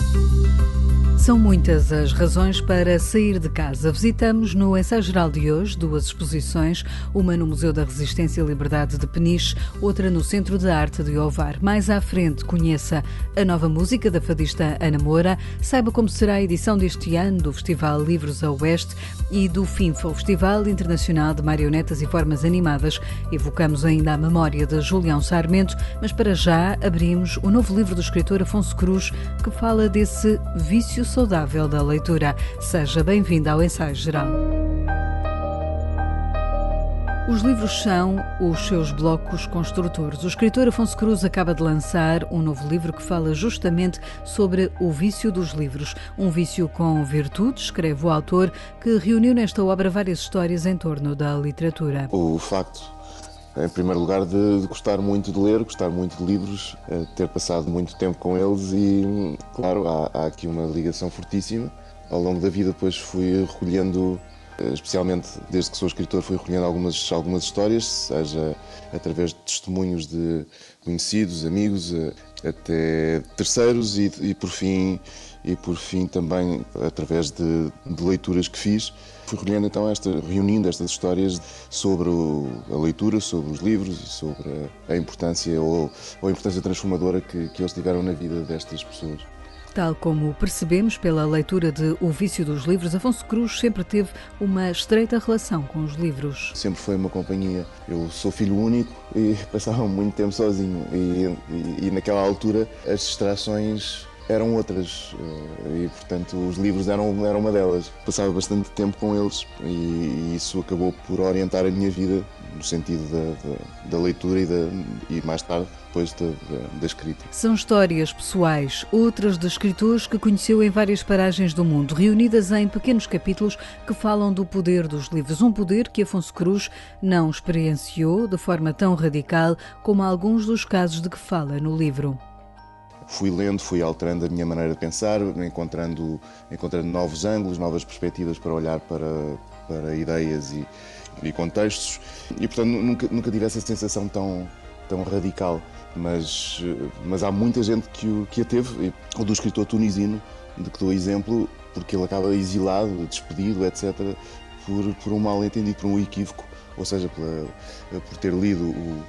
you São muitas as razões para sair de casa. Visitamos no ensaio geral de hoje duas exposições, uma no Museu da Resistência e Liberdade de Peniche, outra no Centro de Arte de Ovar. Mais à frente, conheça a nova música da fadista Ana Moura, saiba como será a edição deste ano do Festival Livros a Oeste e do FINFA, o Festival Internacional de Marionetas e Formas Animadas. Evocamos ainda a memória de Julião Sarmento, mas para já abrimos o novo livro do escritor Afonso Cruz, que fala desse vício saudável da leitura. Seja bem-vindo ao Ensaio Geral. Os livros são os seus blocos construtores. O escritor Afonso Cruz acaba de lançar um novo livro que fala justamente sobre o vício dos livros. Um vício com virtude, escreve o autor, que reuniu nesta obra várias histórias em torno da literatura. O facto em primeiro lugar, de, de, gostar muito de ler, gostar muito de livros, eh, ter passado muito tempo com eles e, claro, há, há aqui uma ligação fortíssima. Ao longo da vida, depois fui recolhendo, eh, especialmente desde que sou escritor, fui recolhendo algumas, algumas histórias, seja através de testemunhos de conhecidos, amigos, eh, até terceiros e, e por fim e por fim também através de, de leituras que fiz fui reunindo então esta, reunindo estas histórias sobre o, a leitura, sobre os livros e sobre a, a importância ou, ou, a importância transformadora que, que eles tiveram na vida destas pessoas. Tal como percebemos pela leitura de O Vício dos Livros, Afonso Cruz sempre teve uma estreita relação com os livros. Sempre foi uma companhia. Eu sou filho único e passava muito tempo sozinho. E, e, e naquela altura as distrações eram outras eh, e, portanto, os livros eram, eram uma delas. Passava bastante tempo com eles e, isso acabou por orientar a minha vida no sentido da, da, da leitura e, da, e, mais tarde, depois da, da, escrita. São histórias pessoais, outras de escritores que conheceu em várias paragens do mundo, reunidas em pequenos capítulos que falam do poder dos livros. Um poder que Afonso Cruz não experienciou de forma tão radical como alguns dos casos de que fala no livro fui lendo, fui alterando a minha maneira de pensar, encontrando, encontrando novos ângulos, novas perspectivas para olhar para, para ideias e, e contextos. E, portanto, nunca, nunca tive essa sensação tão, tão radical. Mas, mas há muita gente que, o, que a teve, o do escritor tunisino, de que dou exemplo, porque ele acaba exilado, despedido, etc., por, por um mal-entendido, por um equívoco, ou seja, pela, por ter lido o,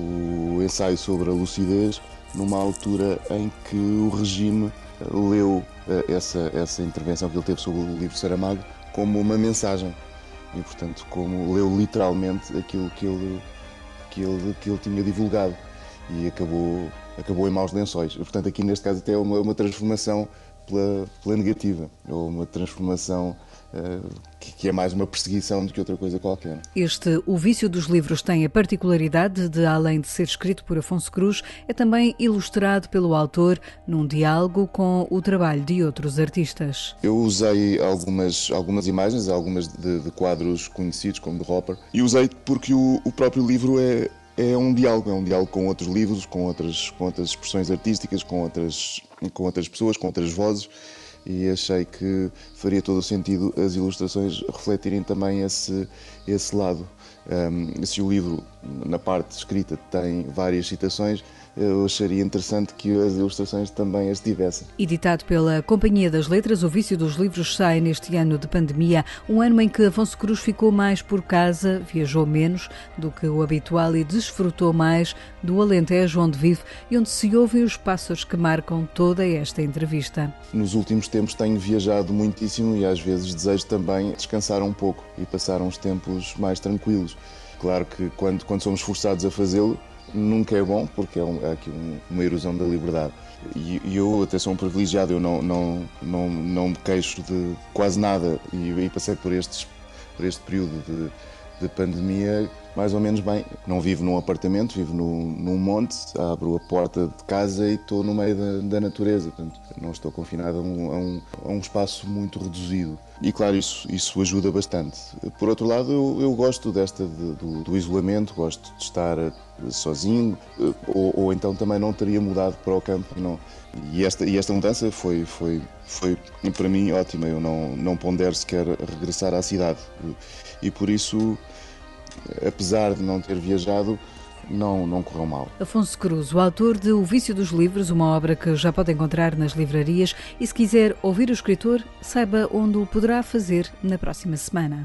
o ensaio sobre a lucidez numa altura em que o regime eh, leu eh, essa, essa intervenção que ele teve sobre o livro Saramago como uma mensagem e, portanto, como leu literalmente aquilo que ele, que ele, que ele tinha divulgado e acabou, acabou em maus lençóis. Portanto, aqui neste caso até é uma, uma transformação pela, pela negativa, ou uma transformação que, que, é mais uma perseguição do que outra coisa qualquer. Este O Vício dos Livros tem a particularidade de, além de ser escrito por Afonso Cruz, é também ilustrado pelo autor num diálogo com o trabalho de outros artistas. Eu usei algumas, algumas imagens, algumas de, de quadros conhecidos, como de Hopper, e usei porque o, o próprio livro é, é um diálogo, é um diálogo com outros livros, com outras, com outras expressões artísticas, com outras, com outras pessoas, com outras vozes e achei que faria todo o sentido as ilustrações refletirem também esse, esse lado. Um, se o livro, na parte escrita, tem várias citações, eu acharia interessante que as ilustrações também as tivessem. Editado pela Companhia das Letras, O Vício dos Livros sai neste ano de pandemia, um ano em que Afonso Cruz ficou mais por casa, viajou menos do que o habitual e desfrutou mais do Alentejo onde vive e onde se ouvem os passos que marcam toda esta entrevista. Nos últimos tempos tenho viajado muitíssimo e às vezes desejo também descansar um pouco e passar uns tempos mais tranquilos. Claro que quando, quando somos forçados a fazê-lo, nunca é bom, porque é, um, é aqui um, uma erosão da liberdade. E, e, eu até sou um privilegiado, eu não, não, não, não me queixo de quase nada e, e passei por, estes, por este período de, de pandemia mais ou menos bem. Não vivo num apartamento, vivo num, num monte, abro a porta de casa e estou no meio da, da natureza. Portanto, não estou confinado a um, a, um, a um, espaço muito reduzido. E claro, isso, isso ajuda bastante. Por outro lado, eu, eu gosto desta de, do, do, isolamento, gosto de estar eh, sozinho, eh, ou, ou, então também não teria mudado para o campo. Não. E esta, e esta mudança foi, foi, foi para mim ótima. Eu não, não pondero sequer regressar à cidade. E por isso apesar de não ter viajado, não, não correu mal. Afonso Cruz, o autor de O Vício dos Livros, uma obra que já pode encontrar nas livrarias, e se quiser ouvir o escritor, saiba onde o poderá fazer na próxima semana.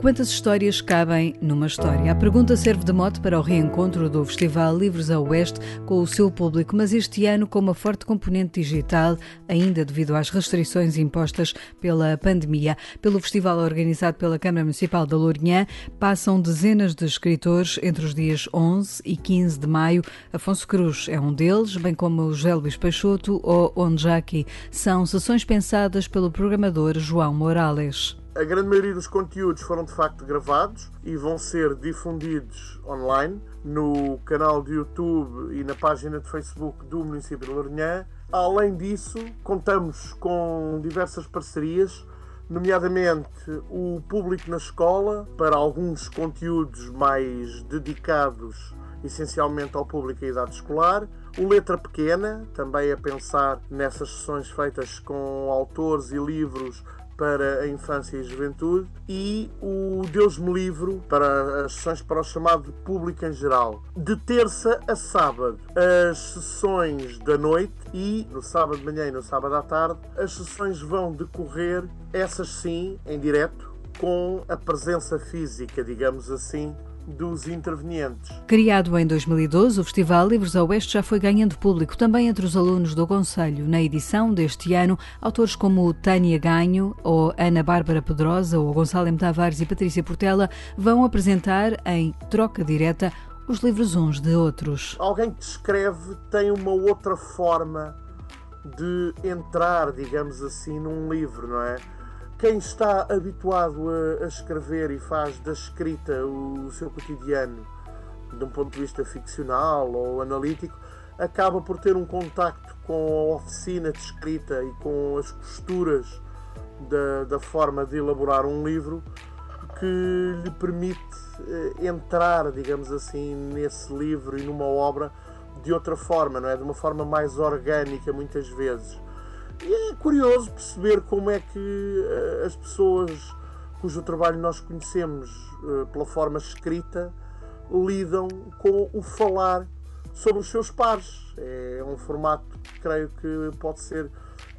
Quantas histórias cabem numa história? A pergunta serve de mote para o reencontro do Festival Livros a Oeste com o seu público, mas este ano com uma forte componente digital, ainda devido às restrições impostas pela pandemia. Pelo festival organizado pela Câmara Municipal da Lourinhã, passam dezenas de escritores entre os dias 11 e 15 de maio. Afonso Cruz é um deles, bem como José Luís Peixoto ou Onjaki. São sessões pensadas pelo programador João Morales. A grande maioria dos conteúdos foram de facto gravados e vão ser difundidos online no canal de YouTube e na página de Facebook do município de Lourinhã. Além disso, contamos com diversas parcerias, nomeadamente o público na escola, para alguns conteúdos mais dedicados essencialmente ao público em idade escolar. O Letra Pequena, também a pensar nessas sessões feitas com autores e livros para a infância e a juventude e o Deus me livro para as sessões para o chamado público em geral. De terça a sábado, as sessões da noite e no sábado de manhã e no sábado à tarde, as sessões vão decorrer, essas sim, em direto, com a presença física, digamos assim, dos intervenientes. Criado em 2012, o Festival Livros a Oeste já foi ganhando público também entre os alunos do Conselho. Na edição deste ano, autores como Tânia Ganho, ou Ana Bárbara Pedrosa, ou Gonçalo M. Tavares e Patrícia Portela vão apresentar em troca direta os livros uns de outros. Alguém que escreve tem uma outra forma de entrar, digamos assim, num livro, não é? Quem está habituado a, a, escrever e faz da escrita o, o, seu cotidiano de um ponto de vista ficcional ou analítico, acaba por ter um contacto com a oficina de escrita e com as costuras da, da forma de elaborar um livro que lhe permite eh, entrar, digamos assim, nesse livro e numa obra de outra forma, não é? De uma forma mais orgânica, muitas vezes. E é curioso perceber como é que uh, as pessoas cujo trabalho nós conhecemos uh, pela forma escrita lidam com o falar sobre os seus pares. É um formato que creio que pode ser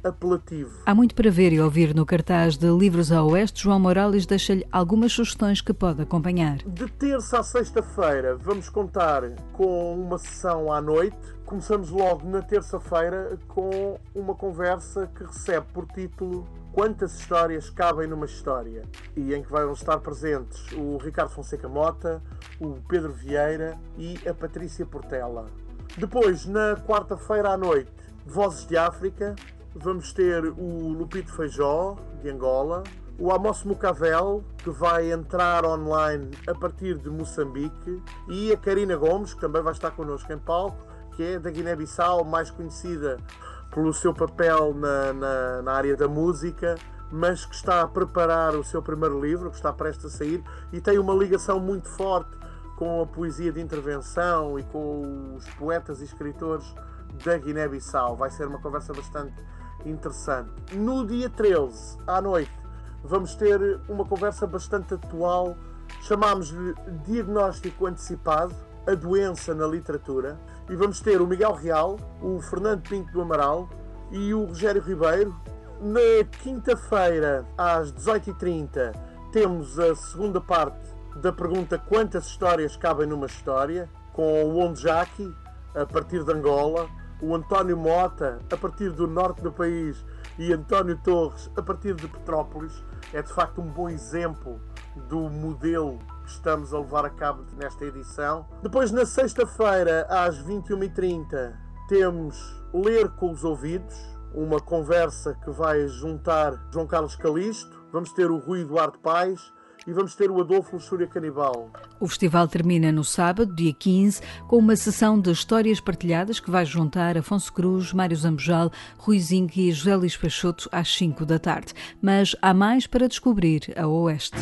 apelativo. Há muito para ver e ouvir no cartaz de Livros a Oeste. João Morales deixa-lhe algumas sugestões que pode acompanhar. De terça a sexta-feira vamos contar com uma sessão à noite. Começamos logo na terça-feira com uma conversa que recebe por título Quantas histórias cabem numa história? E em que vão estar presentes o Ricardo Fonseca Mota, o Pedro Vieira e a Patrícia Portela. Depois, na quarta-feira à noite, Vozes de África, vamos ter o Lupito Feijó, de Angola, o Amos Mucavel, que vai entrar online a partir de Moçambique, e a Karina Gomes, que também vai estar connosco em palco, que é da Guiné-Bissau, mais conhecida pelo seu papel na, na, na, área da música, mas que está a preparar o seu primeiro livro, que está prestes a sair, e tem uma ligação muito forte com a poesia de intervenção e com os poetas e escritores da Guiné-Bissau. Vai ser uma conversa bastante interessante. No dia 13, à noite, vamos ter uma conversa bastante atual. Chamámos-lhe Diagnóstico Antecipado, a doença na literatura. E vamos ter o Miguel Real, o Fernando Pinto do Amaral e o Rogério Ribeiro. Na quinta-feira, às 18h30, temos a segunda parte da pergunta Quantas histórias cabem numa história? com o Ondjaki, a partir de Angola, o António Mota, a partir do norte do país, e António Torres, a partir de Petrópolis, é de facto um bom exemplo do modelo que estamos a levar a cabo nesta edição. Depois, na sexta-feira, às 21h30, temos Ler com os Ouvidos, uma conversa que vai juntar João Carlos Calisto, vamos ter o Rui Eduardo Paes e vamos ter o Adolfo Luxúria Canibal. O festival termina no sábado, dia 15, com uma sessão de histórias partilhadas que vai juntar Afonso Cruz, Mário Zambojal, Rui Zinc e José Luís Peixoto às 5 da tarde. Mas há mais para descobrir a Oeste.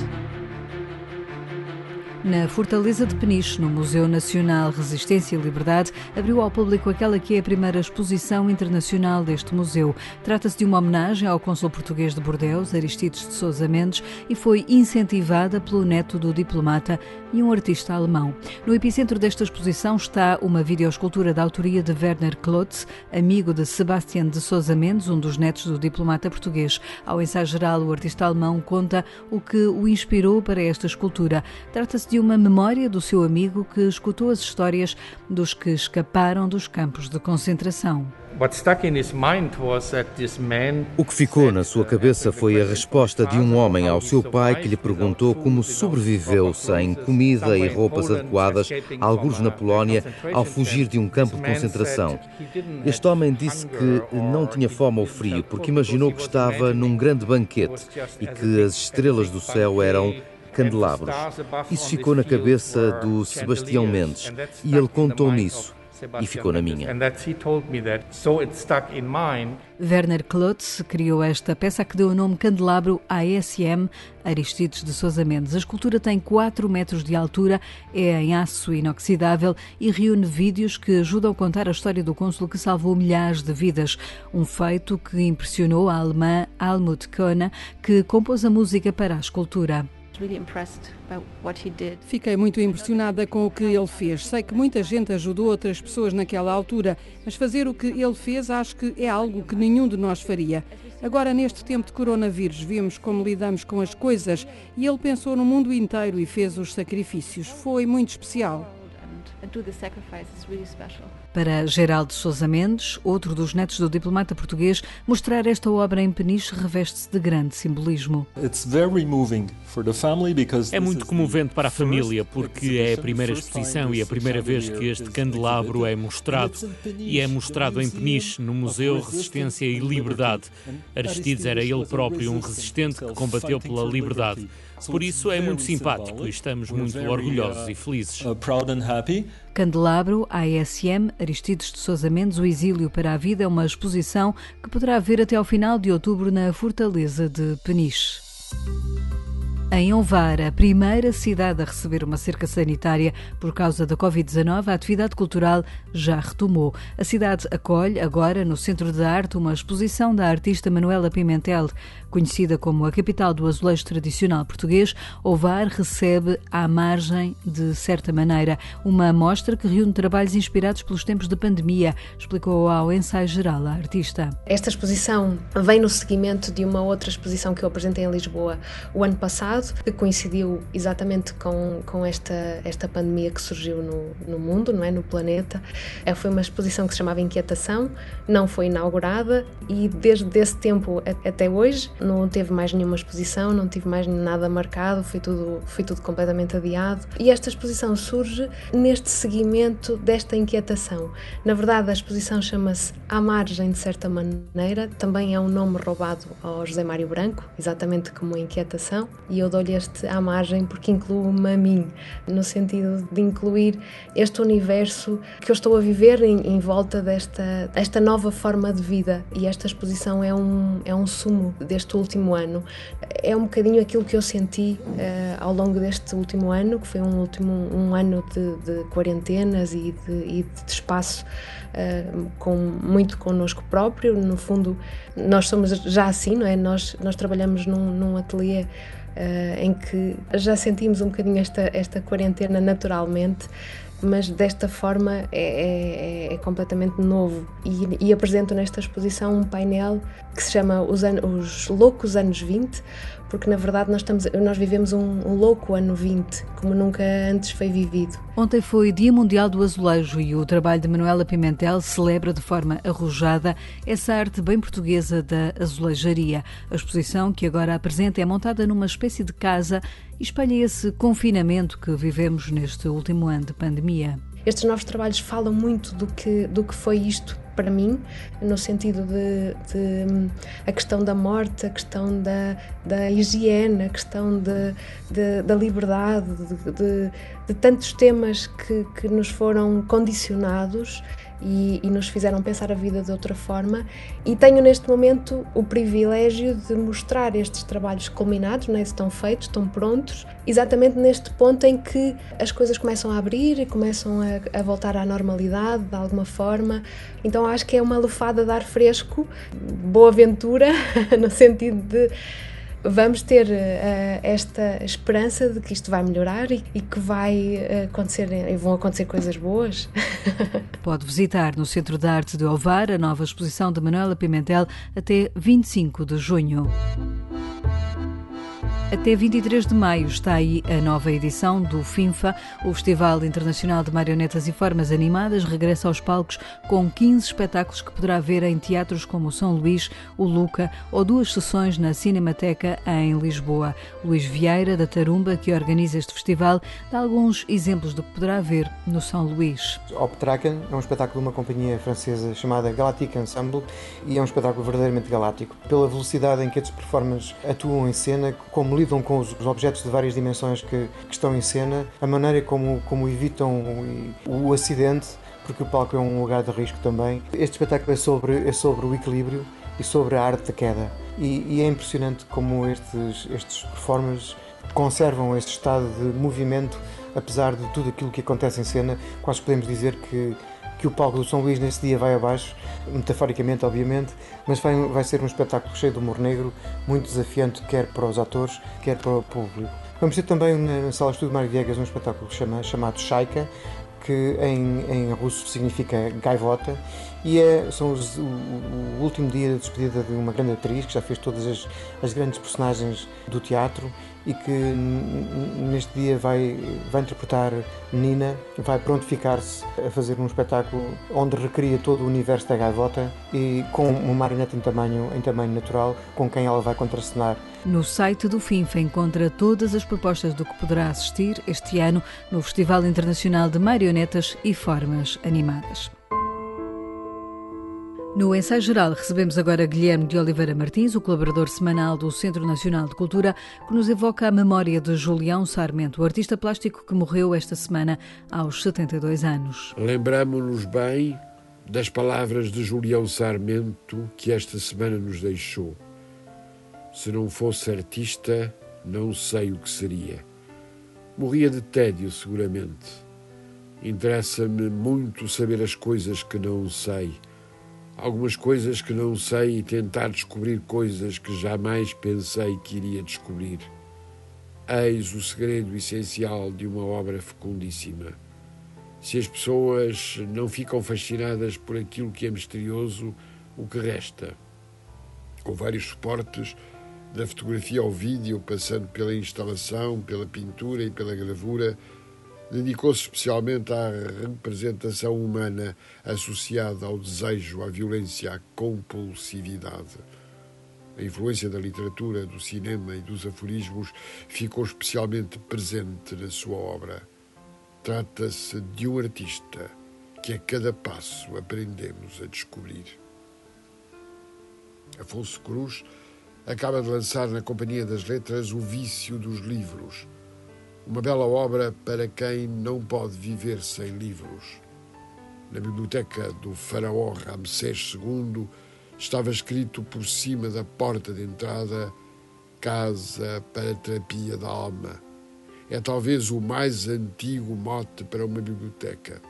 Na Fortaleza de Peniche, no Museu Nacional Resistência e Liberdade, abriu ao público aquela que é a primeira exposição internacional deste museu. Trata-se de uma homenagem ao cônsul português de Bordeus, Aristides de Sousa Mendes, e foi incentivada pelo neto do diplomata e um artista alemão. No epicentro desta exposição está uma videoescultura da autoria de Werner Klotz, amigo de Sebastian de Sousa Mendes, um dos netos do diplomata português. Ao ensaio geral, o artista alemão conta o que o inspirou para esta escultura. Trata-se de uma memória do seu amigo que escutou as histórias dos que escaparam dos campos de concentração. O que ficou na sua cabeça foi a resposta de um homem ao seu pai que lhe perguntou como sobreviveu sem comida e roupas adequadas, alguns na Polónia, ao fugir de um campo de concentração. Este homem disse que não tinha fome ou frio porque imaginou que estava num grande banquete e que as estrelas do céu eram candelabros. Isso ficou na cabeça do Sebastião Mendes e ele contou-me isso e ficou na minha. Werner Klotz criou esta peça que deu o nome Candelabro ASM Aristides de Sousa Mendes. A escultura tem 4 metros de altura, é em aço inoxidável e reúne vídeos que ajudam a contar a história do cônsul que salvou milhares de vidas. Um feito que impressionou a alemã Almut Kohner, que compôs a música para a escultura. Fiquei muito impressionada com o que ele fez. Sei que muita gente ajudou outras pessoas naquela altura, mas fazer o que ele fez acho que é algo que nenhum de nós faria. Agora, neste tempo de coronavírus, vemos como lidamos com as coisas e ele pensou no mundo inteiro e fez os sacrifícios. Foi muito especial. Para Geraldo Sousa Mendes, outro dos netos do diplomata português, mostrar esta obra em peniche reveste-se de grande simbolismo. É muito comovente para a família, porque é a primeira exposição e a primeira vez que este candelabro é mostrado. E é mostrado em peniche, no Museu Resistência e Liberdade. Aristides era ele próprio um resistente que combateu pela liberdade. Por isso é muito simpático e estamos muito orgulhosos e felizes. Candelabro, ASM, Aristides de Sousa Mendes, o exílio para a vida é uma exposição que poderá ver até ao final de outubro na Fortaleza de Peniche. Em Ovar, a primeira cidade a receber uma cerca sanitária por causa da Covid-19, a atividade cultural já retomou. A cidade acolhe agora, no Centro de Arte, uma exposição da artista Manuela Pimentel. Conhecida como a capital do azulejo tradicional português, Ovar recebe à margem de certa maneira uma mostra que reúne trabalhos inspirados pelos tempos de pandemia, explicou ao ensaio geral a artista. Esta exposição vem no seguimento de uma outra exposição que eu apresentei em Lisboa o ano passado, que coincidiu exatamente com, com esta, esta pandemia que surgiu no, no mundo, não é? no planeta. É, foi uma exposição que se chamava Inquietação, não foi inaugurada e desde esse tempo até hoje não teve mais nenhuma exposição, não tive mais nada marcado, foi tudo, foi tudo completamente adiado. E esta exposição surge neste seguimento desta inquietação. Na verdade, a exposição chama-se À Margem, de certa maneira, também é um nome roubado ao José Mário Branco, exatamente como a inquietação, e eu dou-lhe este À Margem porque incluo-me a mim, no sentido de incluir este universo que eu estou a viver em, em volta desta esta nova forma de vida. E esta exposição é um, é um sumo deste último ano. É um bocadinho aquilo que eu senti uh, ao longo deste último ano, que foi um, último, um ano de, de quarentenas e de, e de espaço uh, com, muito connosco próprio. No fundo, nós somos já assim, não é? Nós, nós trabalhamos num, num ateliê Uh, em que já sentimos um bocadinho esta, esta quarentena naturalmente, mas desta forma é, é, é completamente novo. E, e, apresento nesta exposição um painel que se chama Os, Os Loucos Anos 20, porque na verdade nós, estamos, nós vivemos um, um, louco ano 20, como nunca antes foi vivido. Ontem foi Dia Mundial do Azulejo e o trabalho de Manuela Pimentel celebra de forma arrojada essa arte bem portuguesa da azulejaria. A exposição que agora apresenta é montada numa espécie de casa e espelha esse confinamento que vivemos neste último ano de pandemia. Estes novos trabalhos falam muito do que, do que foi isto para mim, no sentido de, de, a questão da morte, a questão da, da higiene, a questão de, de da liberdade, de, de, tantos temas que, que nos foram condicionados e, e, nos fizeram pensar a vida de outra forma. E tenho neste momento o privilégio de mostrar estes trabalhos culminados, né, estão feitos, estão prontos, exatamente neste ponto em que as coisas começam a abrir e começam a, a voltar à normalidade de alguma forma. Então acho que é uma lufada de ar fresco, boa aventura, no sentido de vamos ter uh, esta esperança de que isto vai melhorar e, e que vai uh, acontecer, vão acontecer coisas boas. Pode visitar no Centro de Arte de Ovar a nova exposição de Manuela Pimentel até 25 de junho. Até 23 de maio está aí a nova edição do FINFA, o Festival Internacional de Marionetas e Formas Animadas, regressa aos palcos com 15 espetáculos que poderá ver em teatros como o São Luís, o Luca ou duas sessões na Cinemateca em Lisboa. Luís Vieira, da Tarumba, que organiza este festival, dá alguns exemplos do que poderá ver no São Luís. Optraken é um espetáculo de uma companhia francesa chamada Galactic Ensemble e é um espetáculo verdadeiramente galáctico. Pela velocidade em que estes performers atuam em cena, como lidam com os, objetos de várias dimensões que, que, estão em cena, a maneira como, como evitam o, o acidente, porque o palco é um lugar de risco também. Este espetáculo é sobre, é sobre o equilíbrio e sobre a arte da queda. E, e é impressionante como estes, estes performers conservam este estado de movimento, apesar de tudo aquilo que acontece em cena. Quase podemos dizer que que o palco do São Luís nesse dia vai abaixo, metaforicamente, obviamente, mas vai, vai ser um espetáculo cheio de humor negro, muito desafiante, quer para os atores, quer para o público. Vamos ter também na Sala Estúdio Mário Viegas um espetáculo chama, chamado Shaika, que em, em russo significa gaivota, e é são os, o, o, último dia de despedida de uma grande atriz que já fez todas as, as grandes personagens do teatro e que neste dia vai, vai interpretar Nina, vai prontificar-se a fazer um espetáculo onde recria todo o universo da gaivota e com uma marioneta em tamanho, em tamanho natural com quem ela vai contracenar. No site do FINFA encontra todas as propostas do que poderá assistir este ano no Festival Internacional de Marionetas e Formas Animadas. No ensaio geral, recebemos agora Guilherme de Oliveira Martins, o colaborador semanal do Centro Nacional de Cultura, que nos evoca a memória de Julião Sarmento, o artista plástico que morreu esta semana aos 72 anos. Lembramos-nos bem das palavras de Julião Sarmento que esta semana nos deixou. Se não fosse artista, não sei o que seria. Morria de tédio, seguramente. Interessa-me muito saber as coisas que não sei algumas coisas que não sei e tentar descobrir coisas que jamais pensei que iria descobrir. Eis o segredo essencial de uma obra fecundíssima. Se as pessoas não ficam fascinadas por aquilo que é misterioso, o que resta? Com vários suportes, da fotografia ao vídeo, passando pela instalação, pela pintura e pela gravura, Dedicou-se especialmente à representação humana associada ao desejo, à violência, à compulsividade. A influência da literatura, do cinema e dos aforismos ficou especialmente presente na sua obra. Trata-se de um artista que a cada passo aprendemos a descobrir. Afonso Cruz acaba de lançar na Companhia das Letras O Vício dos Livros uma bela obra para quem não pode viver sem livros. Na biblioteca do faraó Ramsés II estava escrito por cima da porta de entrada Casa para Terapia da Alma. É talvez o mais antigo mote para uma biblioteca.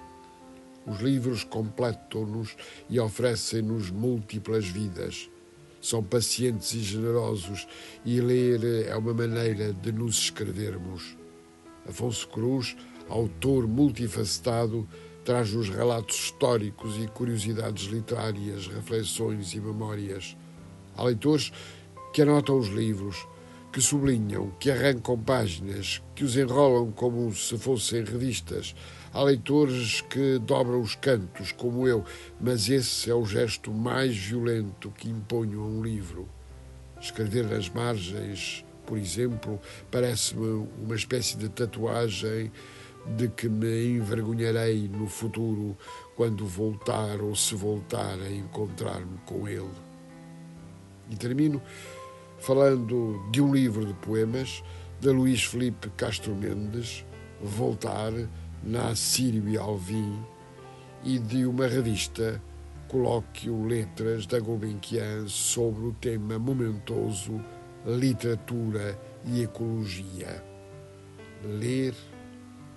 Os livros completam-nos e oferecem-nos múltiplas vidas. São pacientes e generosos, e ler é uma maneira de nos escrevermos. Afonso Cruz, autor multifacetado, traz-nos relatos históricos e curiosidades literárias, reflexões e memórias. Há leitores que anotam os livros, que sublinham, que arrancam páginas, que os enrolam como se fossem revistas. Há leitores que dobram os cantos, como eu, mas esse é o gesto mais violento que imponho a um livro. Escrever nas margens por exemplo, parece-me uma espécie de tatuagem de que me envergonharei no futuro quando voltar ou se voltar a encontrar-me com ele. E termino falando de um livro de poemas de Luís Felipe Castro Mendes, Voltar, na Sírio e Alvim, e de uma revista Colóquio Letras da Gulbenkian sobre o tema momentoso Literatura e Ecologia. Ler,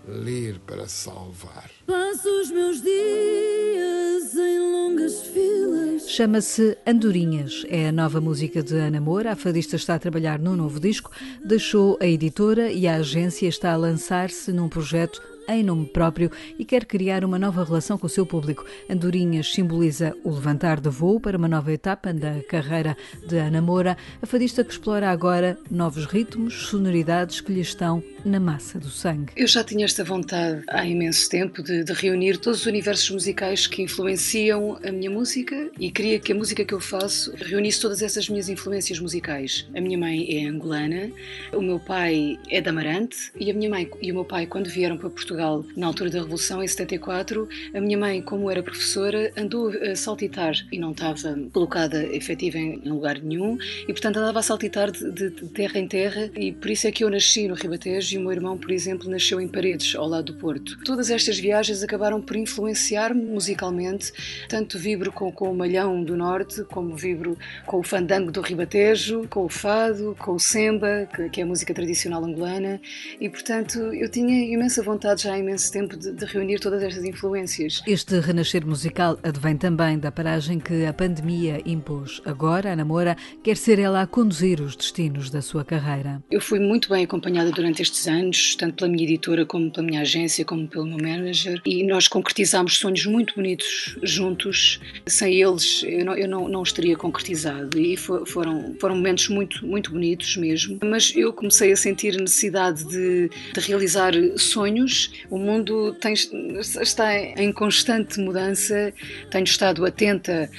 ler para salvar. Passo os meus dias em longas filas. Chama-se Andorinhas. É a nova música de Ana Moura. A fadista está a trabalhar num novo disco, deixou a editora e a agência está a lançar-se num projeto em nome próprio e quer criar uma nova relação com o seu público. Andorinhas simboliza o levantar de voo para uma nova etapa da carreira de Ana Moura, a fadista que explora agora novos ritmos, sonoridades que lhe estão na massa do sangue. Eu já tinha esta vontade há imenso tempo de, de reunir todos os universos musicais que influenciam a minha música e queria que a música que eu faço reunisse todas essas minhas influências musicais. A minha mãe é angolana, o meu pai é de Amarante e a minha mãe e o meu pai, quando vieram para Portugal, Portugal na altura da Revolução, em 74. A minha mãe, como era professora, andou a saltitar e não estava colocada efetiva em lugar nenhum e, portanto, andava a saltitar de, de, terra em terra e por isso é que eu nasci no Ribatejo e o meu irmão, por exemplo, nasceu em Paredes, ao lado do Porto. Todas estas viagens acabaram por influenciar-me musicalmente, tanto vibro com, com o Malhão do Norte, como vibro com o fandango do Ribatejo, com o fado, com o semba, que, que é a música tradicional angolana, e portanto eu tinha imensa vontade já há imenso tempo de, de, reunir todas estas influências. Este renascer musical advém também da paragem que a pandemia impôs. Agora, a Namora quer ser ela a conduzir os destinos da sua carreira. Eu fui muito bem acompanhada durante estes anos, tanto pela minha editora como pela minha agência, como pelo meu manager, e nós concretizámos sonhos muito bonitos juntos. Sem eles, eu não, eu não, não os teria concretizado. E for, foram, foram momentos muito, muito bonitos mesmo. Mas eu comecei a sentir necessidade de, de realizar sonhos o mundo tem, está em constante mudança, tenho estado atenta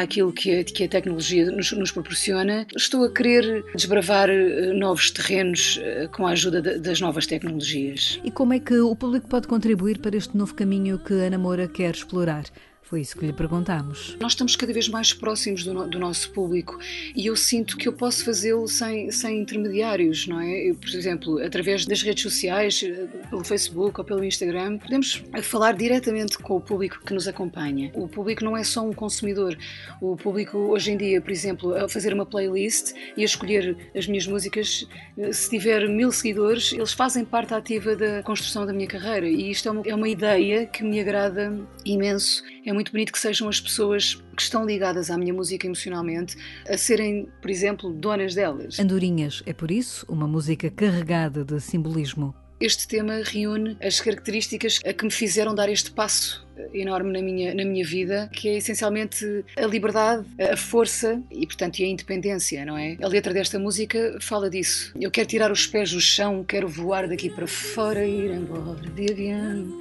àquilo que a, que a tecnologia nos, nos, proporciona. Estou a querer desbravar eh, novos terrenos eh, com a ajuda de, das novas tecnologias. E como é que o público pode contribuir para este novo caminho que a Namora quer explorar? Foi isso que lhe perguntámos. Nós estamos cada vez mais próximos do, no, do nosso público e eu sinto que eu posso fazê-lo sem, sem intermediários, não é? Eu, por exemplo, através das redes sociais, eh, pelo Facebook ou pelo Instagram, podemos falar diretamente com o público que nos acompanha. O público não é só um consumidor. O público, hoje em dia, por exemplo, a fazer uma playlist e a escolher as minhas músicas, eh, se tiver mil seguidores, eles fazem parte ativa da construção da minha carreira e isto é uma, é uma ideia que me agrada imenso. É muito bonito que sejam as pessoas que estão ligadas à minha música emocionalmente a serem, por exemplo, donas delas. Andorinhas é por isso uma música carregada de simbolismo. Este tema reúne as características a que me fizeram dar este passo enorme na minha, na minha vida, que é essencialmente a liberdade, a força e, portanto, a independência, não é? A letra desta música fala disso. Eu quero tirar os pés do chão, quero voar daqui para fora e ir embora de avião.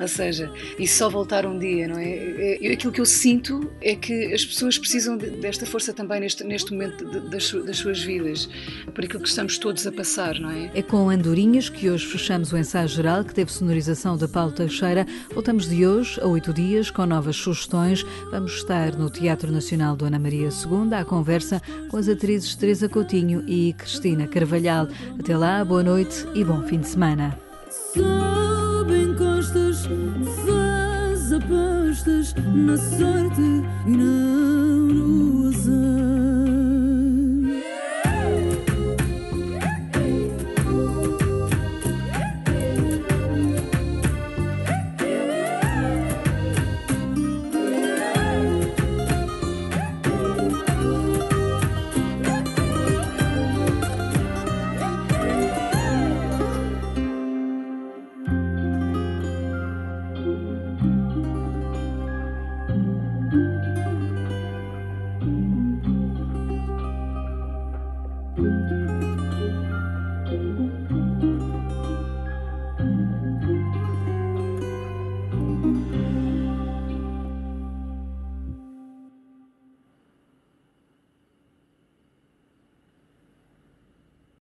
Ou seja, e só voltar um dia, não é? é aquilo que eu sinto é que as pessoas precisam desta força também neste, neste momento das, das suas vidas, por aquilo que estamos todos a passar, não é? É com Andorinhas que hoje fechamos o ensaio geral que teve sonorização de Paulo Teixeira. Voltamos de hoje a oito dias com novas sugestões. Vamos estar no Teatro Nacional Dona Maria II à conversa com as atrizes Teresa Coutinho e Cristina Carvalhal. Até lá, boa noite e bom fim de semana. Encostas, faz apostas na sorte e azar.